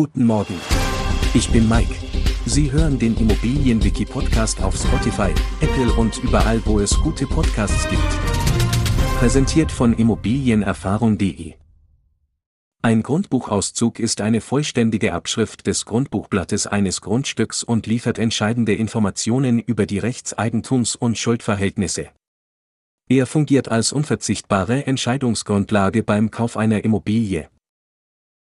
Guten Morgen. Ich bin Mike. Sie hören den Immobilienwiki-Podcast auf Spotify, Apple und überall, wo es gute Podcasts gibt. Präsentiert von Immobilienerfahrung.de. Ein Grundbuchauszug ist eine vollständige Abschrift des Grundbuchblattes eines Grundstücks und liefert entscheidende Informationen über die Rechtseigentums- und Schuldverhältnisse. Er fungiert als unverzichtbare Entscheidungsgrundlage beim Kauf einer Immobilie.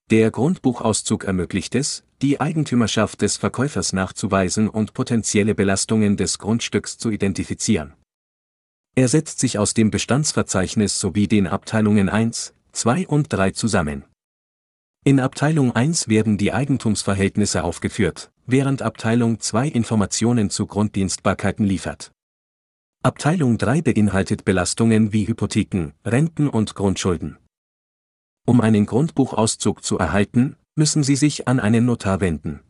Der Grundbuchauszug ermöglicht es, die Eigentümerschaft des Verkäufers nachzuweisen und potenzielle Belastungen des Grundstücks zu identifizieren. Er setzt sich aus dem Bestandsverzeichnis sowie den Abteilungen 1, 2 und 3 zusammen. In Abteilung 1 werden die Eigentumsverhältnisse aufgeführt, während Abteilung 2 Informationen zu Grunddienstbarkeiten liefert. Abteilung 3 beinhaltet Belastungen wie Hypotheken, Renten und Grundschulden. Um einen Grundbuchauszug zu erhalten, müssen Sie sich an einen Notar wenden.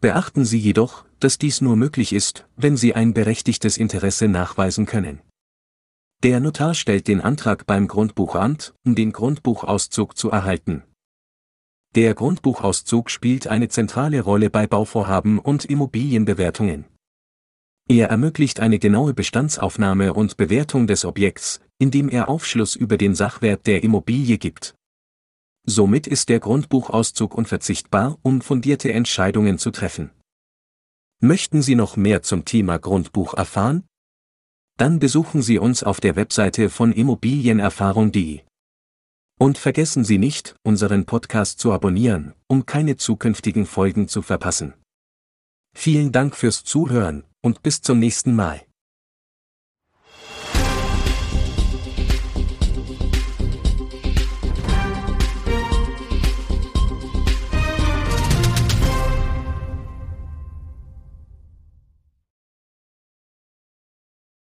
Beachten Sie jedoch, dass dies nur möglich ist, wenn Sie ein berechtigtes Interesse nachweisen können. Der Notar stellt den Antrag beim Grundbuchamt, um den Grundbuchauszug zu erhalten. Der Grundbuchauszug spielt eine zentrale Rolle bei Bauvorhaben und Immobilienbewertungen. Er ermöglicht eine genaue Bestandsaufnahme und Bewertung des Objekts, indem er Aufschluss über den Sachwert der Immobilie gibt. Somit ist der Grundbuchauszug unverzichtbar, um fundierte Entscheidungen zu treffen. Möchten Sie noch mehr zum Thema Grundbuch erfahren? Dann besuchen Sie uns auf der Webseite von Immobilienerfahrung.de. Und vergessen Sie nicht, unseren Podcast zu abonnieren, um keine zukünftigen Folgen zu verpassen. Vielen Dank fürs Zuhören und bis zum nächsten Mal.